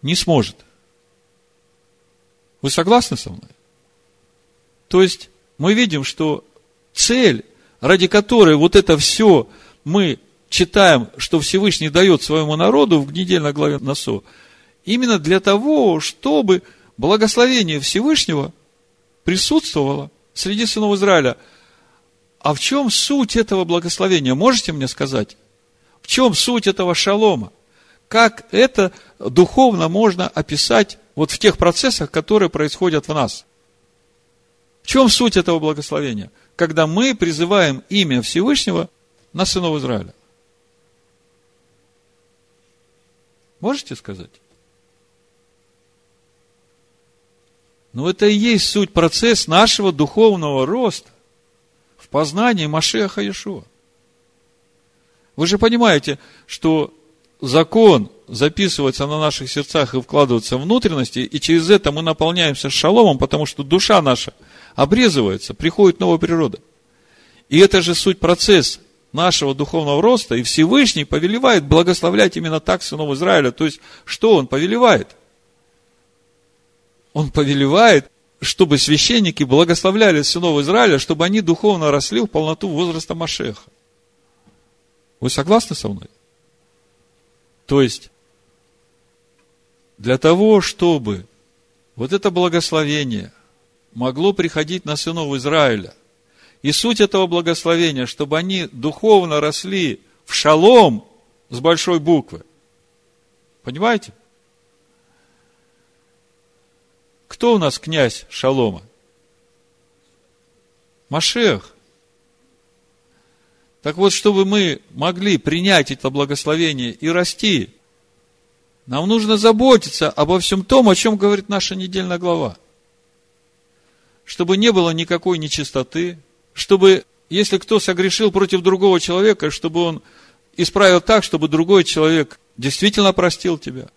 Не сможет. Вы согласны со мной? То есть, мы видим, что цель, ради которой вот это все мы читаем, что Всевышний дает своему народу в недельной главе Насо, именно для того, чтобы благословение Всевышнего присутствовало среди сынов Израиля. А в чем суть этого благословения? Можете мне сказать? В чем суть этого шалома? Как это духовно можно описать вот в тех процессах, которые происходят в нас? В чем суть этого благословения? Когда мы призываем имя Всевышнего на сынов Израиля. Можете сказать? Но это и есть суть процесс нашего духовного роста в познании Машеха Иешуа. Вы же понимаете, что закон записывается на наших сердцах и вкладывается в внутренности, и через это мы наполняемся шаломом, потому что душа наша обрезывается, приходит новая природа. И это же суть процесс нашего духовного роста, и Всевышний повелевает благословлять именно так сынов Израиля. То есть, что он повелевает? Он повелевает, чтобы священники благословляли сынов Израиля, чтобы они духовно росли в полноту возраста Машеха. Вы согласны со мной? То есть, для того, чтобы вот это благословение могло приходить на сынов Израиля, и суть этого благословения, чтобы они духовно росли в шалом с большой буквы. Понимаете? Кто у нас князь шалома? Машех. Так вот, чтобы мы могли принять это благословение и расти, нам нужно заботиться обо всем том, о чем говорит наша недельная глава. Чтобы не было никакой нечистоты, чтобы, если кто согрешил против другого человека, чтобы он исправил так, чтобы другой человек действительно простил тебя.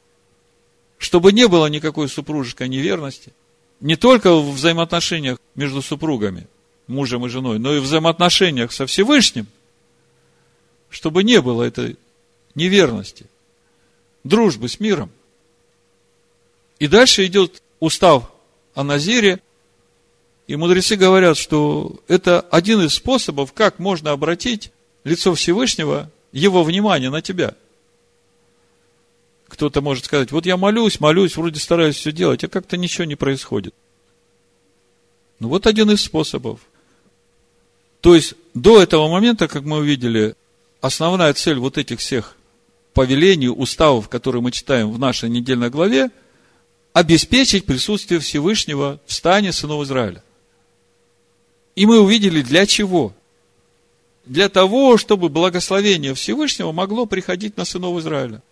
Чтобы не было никакой супружеской неверности. Не только в взаимоотношениях между супругами, мужем и женой, но и в взаимоотношениях со Всевышним. Чтобы не было этой неверности, дружбы с миром. И дальше идет устав о Назире – и мудрецы говорят, что это один из способов, как можно обратить лицо Всевышнего, его внимание на тебя. Кто-то может сказать, вот я молюсь, молюсь, вроде стараюсь все делать, а как-то ничего не происходит. Ну, вот один из способов. То есть, до этого момента, как мы увидели, основная цель вот этих всех повелений, уставов, которые мы читаем в нашей недельной главе, обеспечить присутствие Всевышнего в стане сынов Израиля. И мы увидели, для чего. Для того, чтобы благословение Всевышнего могло приходить на сынов Израиля.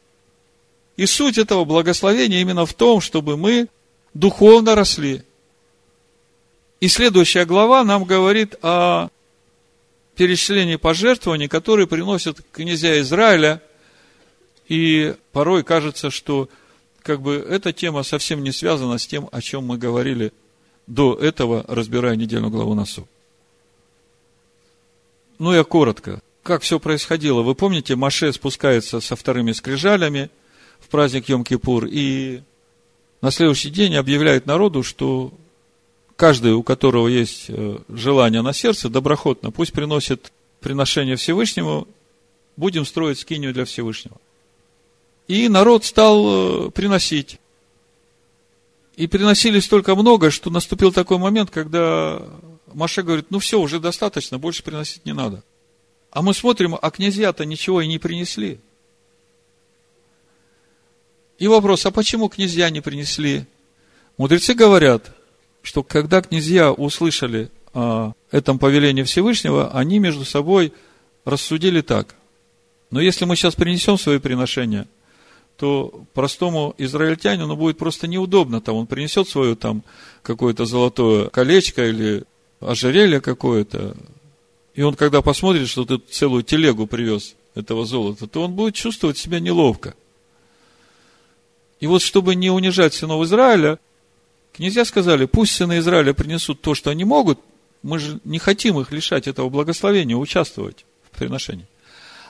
И суть этого благословения именно в том, чтобы мы духовно росли. И следующая глава нам говорит о перечислении пожертвований, которые приносят князья Израиля. И порой кажется, что как бы эта тема совсем не связана с тем, о чем мы говорили до этого, разбирая недельную главу Насу. Ну, я коротко. Как все происходило? Вы помните, Маше спускается со вторыми скрижалями праздник Йом-Кипур и на следующий день объявляет народу, что каждый, у которого есть э, желание на сердце, доброхотно, пусть приносит приношение Всевышнему, будем строить скинию для Всевышнего. И народ стал э, приносить. И приносили столько много, что наступил такой момент, когда Маша говорит, ну все, уже достаточно, больше приносить не надо. А мы смотрим, а князья-то ничего и не принесли. И вопрос, а почему князья не принесли? Мудрецы говорят, что когда князья услышали о этом повелении Всевышнего, они между собой рассудили так. Но если мы сейчас принесем свои приношения, то простому израильтянину будет просто неудобно. Там он принесет свое там какое-то золотое колечко или ожерелье какое-то, и он, когда посмотрит, что ты целую телегу привез этого золота, то он будет чувствовать себя неловко. И вот, чтобы не унижать сынов Израиля, князья сказали, пусть сыны Израиля принесут то, что они могут, мы же не хотим их лишать этого благословения, участвовать в приношении.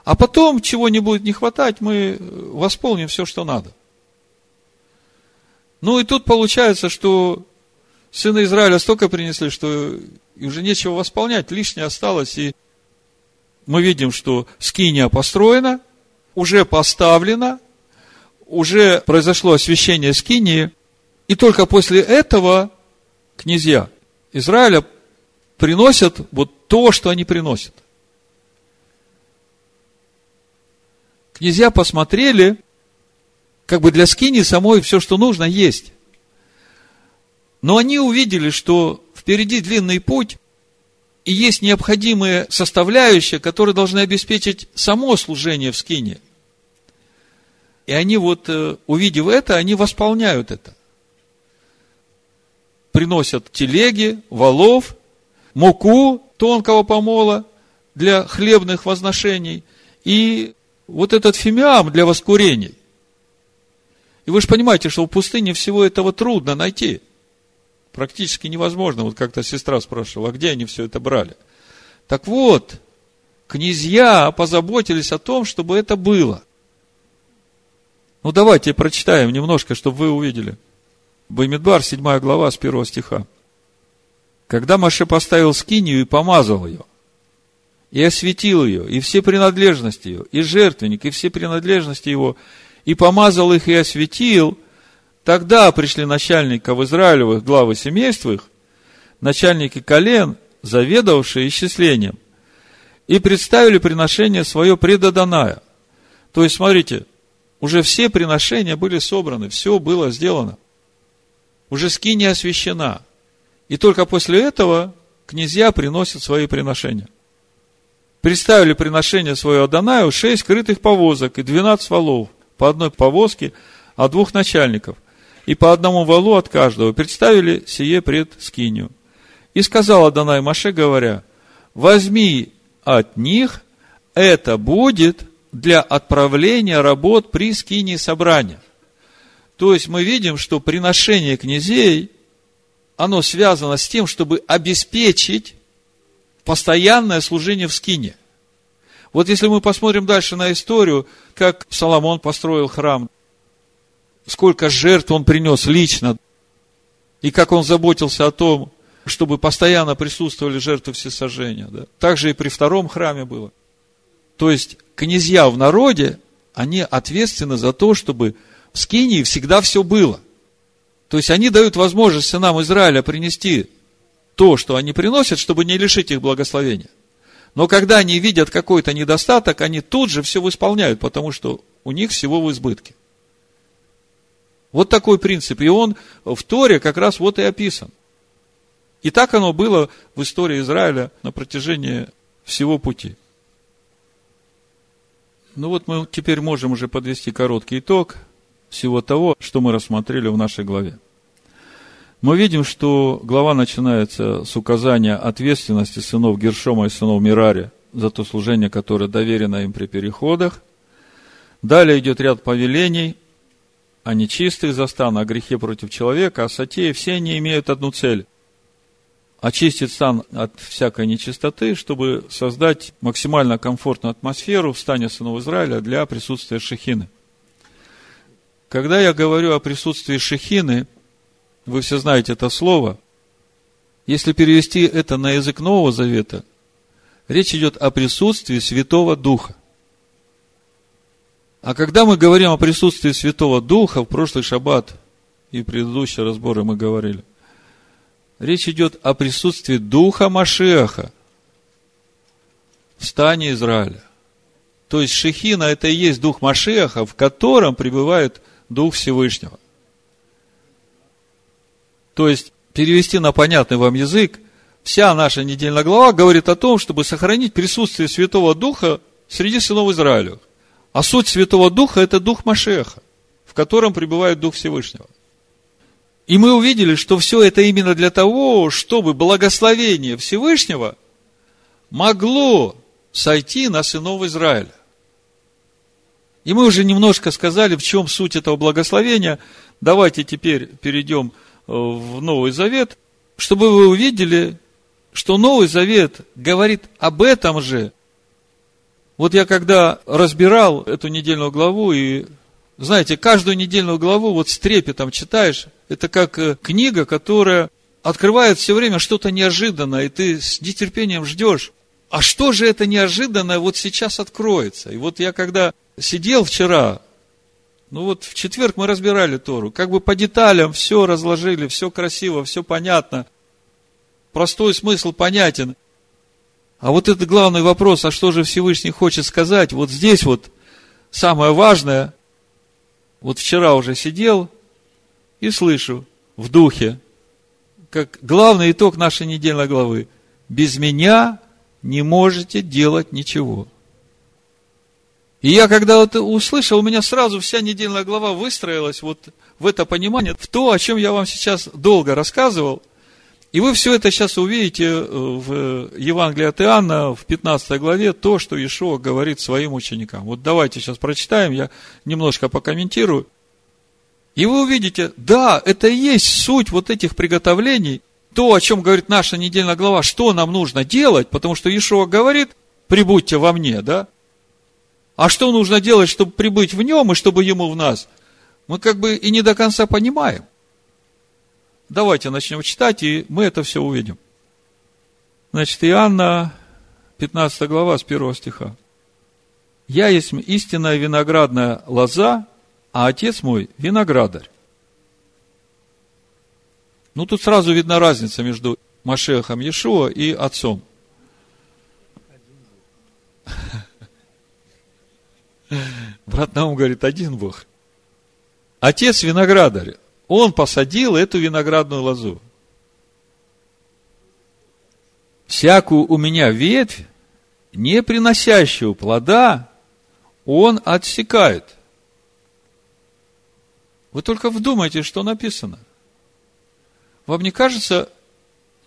А потом, чего не будет не хватать, мы восполним все, что надо. Ну и тут получается, что сыны Израиля столько принесли, что уже нечего восполнять, лишнее осталось, и мы видим, что скиния построена, уже поставлена, уже произошло освящение скинии, и только после этого князья Израиля приносят вот то, что они приносят. Князья посмотрели, как бы для скини самой все, что нужно, есть. Но они увидели, что впереди длинный путь, и есть необходимые составляющие, которые должны обеспечить само служение в скине. И они вот, э, увидев это, они восполняют это. Приносят телеги, валов, муку тонкого помола для хлебных возношений и вот этот фимиам для воскурений. И вы же понимаете, что в пустыне всего этого трудно найти – Практически невозможно. Вот как-то сестра спрашивала, а где они все это брали? Так вот, князья позаботились о том, чтобы это было. Ну, давайте прочитаем немножко, чтобы вы увидели. Баймидбар, 7 глава, с 1 стиха. Когда Маше поставил скинию и помазал ее, и осветил ее, и все принадлежности ее, и жертвенник, и все принадлежности его, и помазал их и осветил – Тогда пришли начальников Израилевых, главы семейств их, начальники колен, заведовавшие исчислением, и представили приношение свое предоданая. То есть, смотрите, уже все приношения были собраны, все было сделано. Уже скиния освящена. И только после этого князья приносят свои приношения. Представили приношение свое Адонаю шесть крытых повозок и двенадцать валов, по одной повозке от двух начальников – и по одному валу от каждого представили сие пред скинию. И сказал Адонай Маше, говоря, возьми от них, это будет для отправления работ при скинии собрания. То есть мы видим, что приношение князей, оно связано с тем, чтобы обеспечить постоянное служение в скине. Вот если мы посмотрим дальше на историю, как Соломон построил храм, сколько жертв он принес лично, и как он заботился о том, чтобы постоянно присутствовали жертвы всесожжения. Да? Так же и при втором храме было. То есть, князья в народе, они ответственны за то, чтобы в Скинии всегда все было. То есть, они дают возможность сынам Израиля принести то, что они приносят, чтобы не лишить их благословения. Но когда они видят какой-то недостаток, они тут же все исполняют, потому что у них всего в избытке. Вот такой принцип. И он в Торе как раз вот и описан. И так оно было в истории Израиля на протяжении всего пути. Ну вот мы теперь можем уже подвести короткий итог всего того, что мы рассмотрели в нашей главе. Мы видим, что глава начинается с указания ответственности сынов Гершома и сынов Мирари за то служение, которое доверено им при переходах. Далее идет ряд повелений – о нечистых за стан, о грехе против человека, о сатее, все они имеют одну цель – очистить стан от всякой нечистоты, чтобы создать максимально комфортную атмосферу в стане сынов Израиля для присутствия шехины. Когда я говорю о присутствии шехины, вы все знаете это слово, если перевести это на язык Нового Завета, речь идет о присутствии Святого Духа. А когда мы говорим о присутствии Святого Духа, в прошлый шаббат и предыдущие разборы мы говорили, речь идет о присутствии Духа Машеха в стане Израиля. То есть Шехина это и есть Дух Машеха, в котором пребывает Дух Всевышнего. То есть, перевести на понятный вам язык, вся наша недельная глава говорит о том, чтобы сохранить присутствие Святого Духа среди сынов Израиля. А суть Святого Духа – это Дух Машеха, в котором пребывает Дух Всевышнего. И мы увидели, что все это именно для того, чтобы благословение Всевышнего могло сойти на сынов Израиля. И мы уже немножко сказали, в чем суть этого благословения. Давайте теперь перейдем э, в Новый Завет, чтобы вы увидели, что Новый Завет говорит об этом же. Вот я когда разбирал эту недельную главу, и, знаете, каждую недельную главу вот с трепетом читаешь, это как э, книга, которая открывает все время что-то неожиданное, и ты с нетерпением ждешь. А что же это неожиданное вот сейчас откроется? И вот я когда сидел вчера, ну вот в четверг мы разбирали Тору, как бы по деталям все разложили, все красиво, все понятно, простой смысл понятен. А вот это главный вопрос, а что же Всевышний хочет сказать, вот здесь вот самое важное, вот вчера уже сидел и слышу в духе, как главный итог нашей недельной главы, без меня не можете делать ничего. И я, когда это услышал, у меня сразу вся недельная глава выстроилась вот в это понимание, в то, о чем я вам сейчас долго рассказывал. И вы все это сейчас увидите э, в Евангелии от Иоанна, в 15 главе, то, что Иешуа говорит своим ученикам. Вот давайте сейчас прочитаем, я немножко покомментирую. И вы увидите, да, это и есть суть вот этих приготовлений, то, о чем говорит наша недельная глава, что нам нужно делать, потому что Иешуа говорит, прибудьте во мне, да? А что нужно делать, чтобы прибыть в нем и чтобы ему в нас? Мы как бы и не до конца понимаем. Давайте начнем читать, и мы это все увидим. Значит, Иоанна, 15 глава, с 1 стиха. «Я есть истинная виноградная лоза, а отец мой – виноградарь». Ну, тут сразу видна разница между Машехом Иешуа и отцом. [LAUGHS] Брат Наум говорит, один Бог. Отец виноградарь, он посадил эту виноградную лозу. Всякую у меня ветвь, не приносящую плода, он отсекает. Вы только вдумайте, что написано. Вам не кажется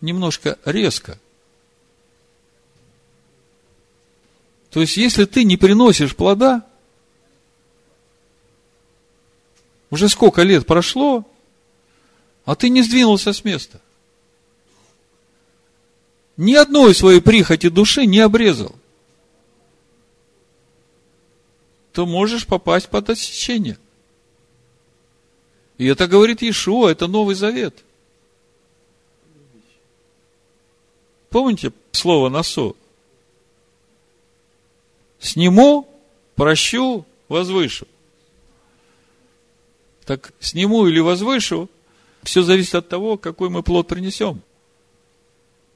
немножко резко? То есть, если ты не приносишь плода, уже сколько лет прошло, а ты не сдвинулся с места. Ни одной своей прихоти души не обрезал. То можешь попасть под отсечение. И это говорит Иешуа, это Новый Завет. Помните слово «насо»? Сниму, прощу, возвышу. Так сниму или возвышу, все зависит от того, какой мы плод принесем.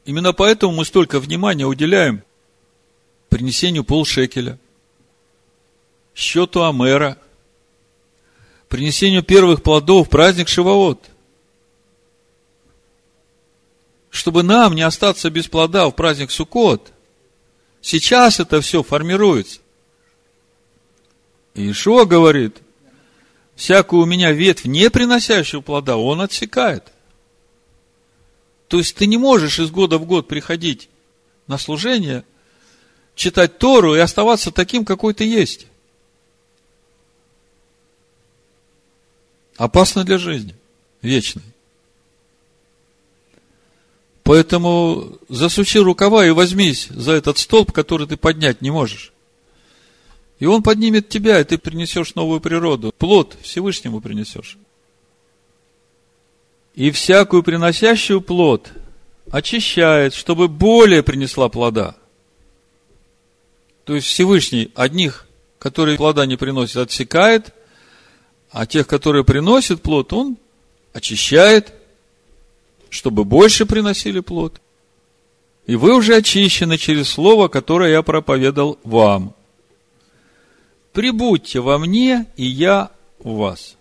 Именно поэтому мы столько внимания уделяем принесению полшекеля, счету Амера, принесению первых плодов праздник Шивоот. Чтобы нам не остаться без плода в праздник Суккот, сейчас это все формируется. И Ишуа говорит, всякую у меня ветвь, не приносящую плода, он отсекает. То есть ты не можешь из года в год приходить на служение, читать Тору и оставаться таким, какой ты есть. Опасно для жизни вечной. Поэтому засучи рукава и возьмись за этот столб, который ты поднять не можешь. И он поднимет тебя, и ты принесешь новую природу. Плод Всевышнему принесешь. И всякую приносящую плод очищает, чтобы более принесла плода. То есть Всевышний одних, которые плода не приносят, отсекает, а тех, которые приносят плод, он очищает, чтобы больше приносили плод. И вы уже очищены через слово, которое я проповедал вам прибудьте во мне, и я в вас.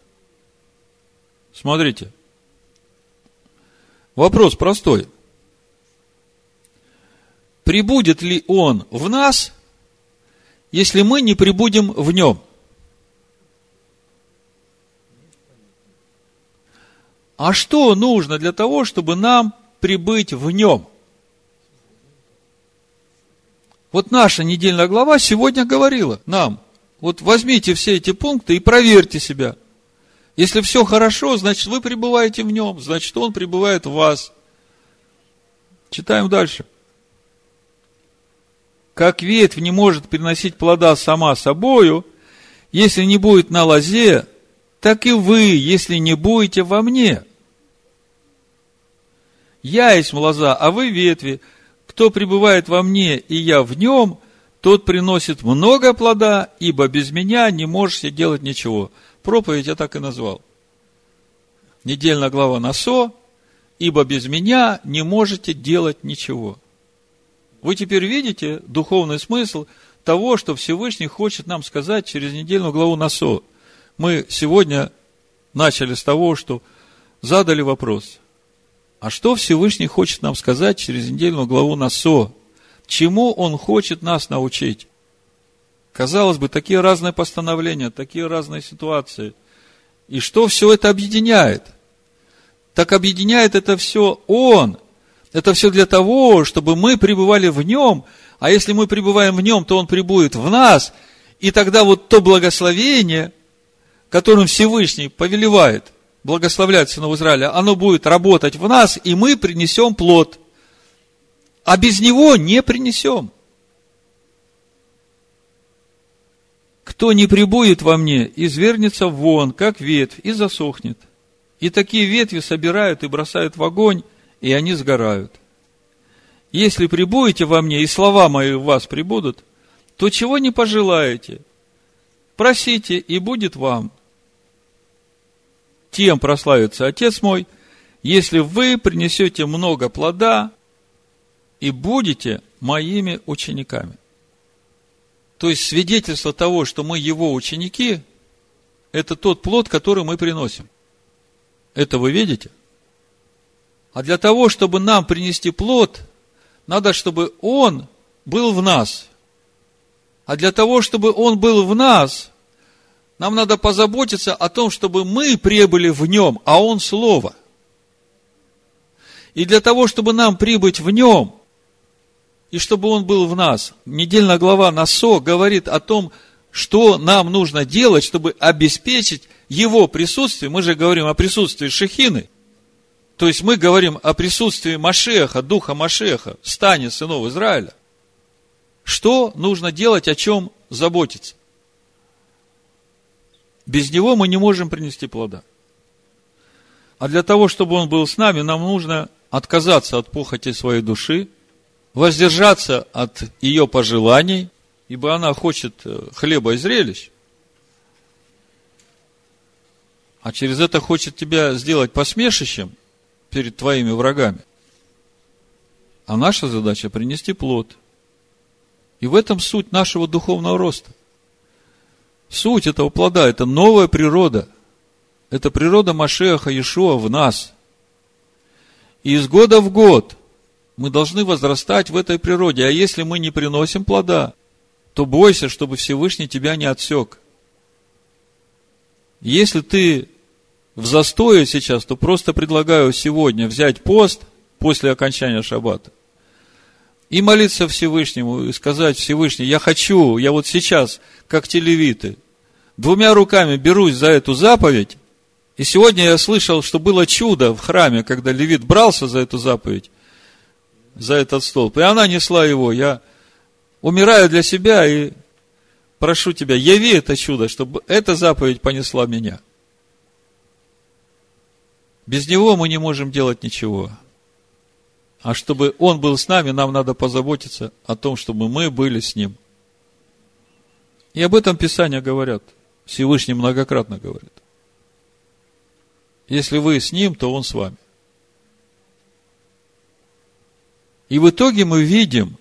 Смотрите. Вопрос простой. Прибудет ли Он в нас, если мы не прибудем в Нем? А что нужно для того, чтобы нам прибыть в Нем? Вот наша недельная глава сегодня говорила нам, вот возьмите все эти пункты и проверьте себя – если все хорошо, значит, вы пребываете в нем, значит, он пребывает в вас. Читаем дальше. Как ветвь не может приносить плода сама собою, если не будет на лозе, так и вы, если не будете во мне. Я есть лоза, а вы ветви. Кто пребывает во мне, и я в нем, тот приносит много плода, ибо без меня не можете делать ничего проповедь я так и назвал. Недельная глава Насо, ибо без меня не можете делать ничего. Вы теперь видите духовный смысл того, что Всевышний хочет нам сказать через недельную главу Насо. Мы сегодня начали с того, что задали вопрос, а что Всевышний хочет нам сказать через недельную главу Насо? Чему Он хочет нас научить? Казалось бы, такие разные постановления, такие разные ситуации. И что все это объединяет? Так объединяет это все Он. Это все для того, чтобы мы пребывали в Нем. А если мы пребываем в Нем, то Он пребудет в нас. И тогда вот то благословение, которым Всевышний повелевает благословлять сынов Израиля, оно будет работать в нас, и мы принесем плод. А без него не принесем. Кто не прибудет во мне, извернется вон, как ветвь, и засохнет. И такие ветви собирают и бросают в огонь, и они сгорают. Если прибудете во мне, и слова мои в вас прибудут, то чего не пожелаете? Просите, и будет вам. Тем прославится Отец мой, если вы принесете много плода и будете моими учениками. То есть свидетельство того, что мы его ученики, это тот плод, который мы приносим. Это вы видите? А для того, чтобы нам принести плод, надо, чтобы он был в нас. А для того, чтобы он был в нас, нам надо позаботиться о том, чтобы мы прибыли в нем, а он слово. И для того, чтобы нам прибыть в нем, и чтобы он был в нас. Недельная глава Насо говорит о том, что нам нужно делать, чтобы обеспечить его присутствие. Мы же говорим о присутствии Шехины. То есть мы говорим о присутствии Машеха, духа Машеха в стане сынов Израиля. Что нужно делать, о чем заботиться? Без него мы не можем принести плода. А для того, чтобы он был с нами, нам нужно отказаться от похоти своей души, воздержаться от ее пожеланий, ибо она хочет э, хлеба и зрелищ, а через это хочет тебя сделать посмешищем перед твоими врагами. А наша задача принести плод. И в этом суть нашего духовного роста. Суть этого плода – это новая природа. Это природа Машеха Иешуа в нас. И из года в год – мы должны возрастать в этой природе. А если мы не приносим плода, то бойся, чтобы Всевышний тебя не отсек. Если ты в застое сейчас, то просто предлагаю сегодня взять пост после окончания шаббата и молиться Всевышнему, и сказать Всевышний, я хочу, я вот сейчас, как телевиты, двумя руками берусь за эту заповедь, и сегодня я слышал, что было чудо в храме, когда левит брался за эту заповедь, за этот столб. И она несла его. Я умираю для себя и прошу тебя, яви это чудо, чтобы эта заповедь понесла меня. Без него мы не можем делать ничего. А чтобы он был с нами, нам надо позаботиться о том, чтобы мы были с ним. И об этом Писания говорят. Всевышний многократно говорит. Если вы с ним, то он с вами. И в итоге мы видим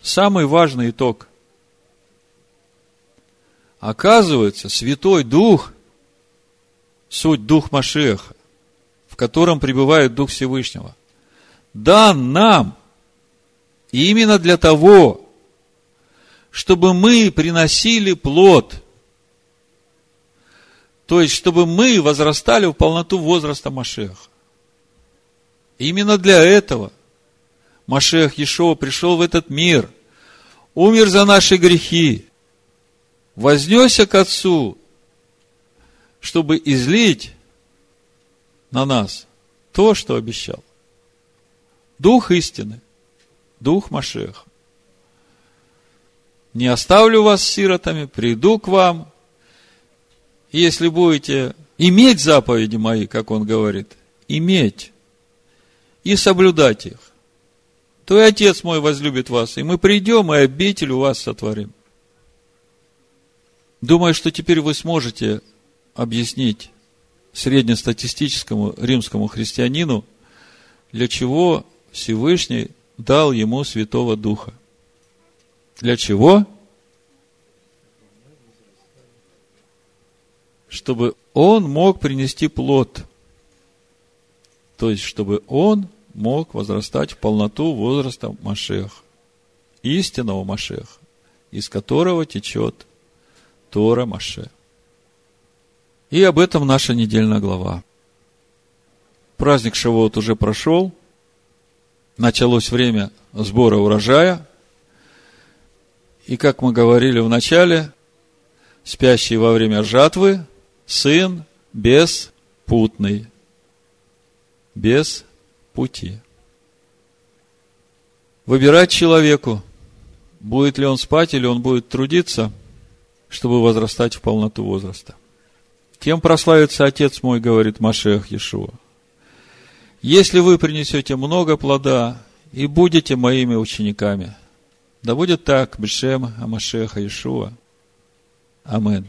самый важный итог. Оказывается, Святой Дух, суть Дух Машеха, котором пребывает Дух Всевышнего, дан нам именно для того, чтобы мы приносили плод. То есть, чтобы мы возрастали в полноту возраста Машеха. Именно для этого Машех Ешова пришел в этот мир, умер за наши грехи, вознесся к Отцу, чтобы излить на нас то, что обещал. Дух истины, Дух Машеха. Не оставлю вас сиротами, приду к вам. Если будете иметь заповеди мои, как он говорит, иметь и соблюдать их, то и Отец мой возлюбит вас, и мы придем и обитель у вас сотворим. Думаю, что теперь вы сможете объяснить среднестатистическому римскому христианину, для чего Всевышний дал ему Святого Духа. Для чего? Чтобы он мог принести плод. То есть, чтобы он мог возрастать в полноту возраста Машех, истинного Машеха, из которого течет Тора Маше. И об этом наша недельная глава. Праздник Шавуот уже прошел, началось время сбора урожая, и, как мы говорили в начале, спящий во время жатвы сын беспутный, без пути. Выбирать человеку, будет ли он спать или он будет трудиться, чтобы возрастать в полноту возраста. Тем прославится Отец мой, говорит Машех Иешуа. Если вы принесете много плода и будете моими учениками – да будет так, Бешем Амашеха Ишуа. Амин.